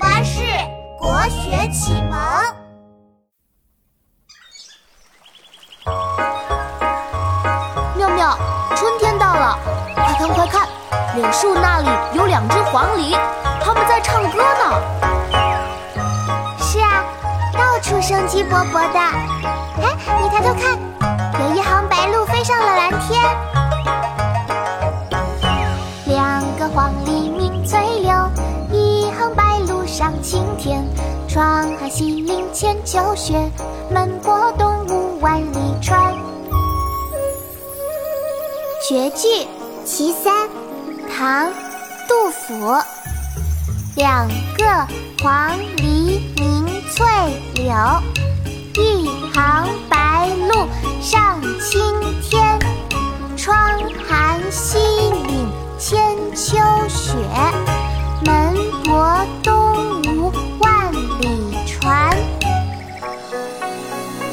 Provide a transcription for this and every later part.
巴士国学启蒙。妙妙，春天到了，快看快看，柳树那里有两只黄鹂，它们在唱歌呢。是啊，到处生机勃勃的。哎，你抬头看，上青天。窗含西岭千秋雪，门泊东吴万里船。绝句《其三》，唐·杜甫。两个黄鹂鸣翠柳，一行白鹭上青天。窗含西岭千秋雪，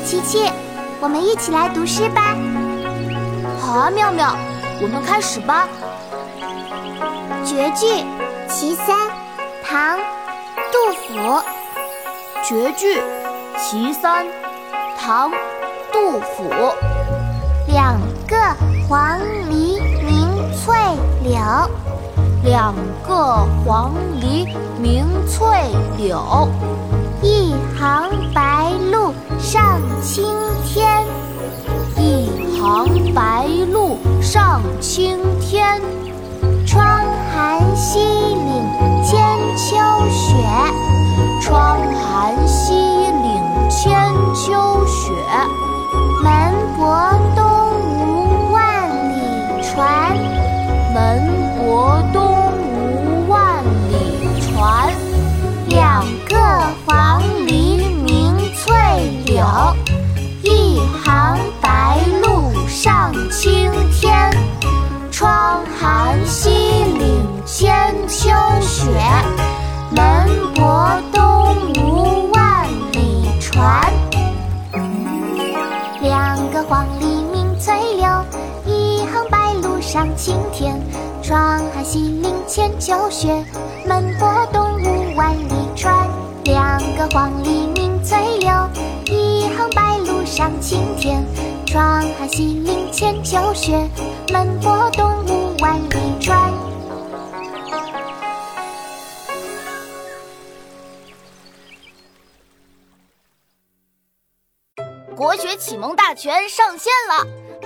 琪琪，我们一起来读诗吧。好啊，妙妙，我们开始吧。绝句《其三》，唐·杜甫。绝句《其三》，唐·杜甫。两个黄鹂鸣翠柳，两个黄鹂鸣翠柳，一上青天。窗含西岭千秋雪，窗含西岭千秋雪。门泊东吴万里船，门泊东吴万里船。两个上青天。窗含西岭千秋雪，门泊东吴万里船。两个黄鹂鸣翠柳，一行白鹭上青天。窗含西岭千秋雪，门泊东吴万里船。国学启蒙大全上线了！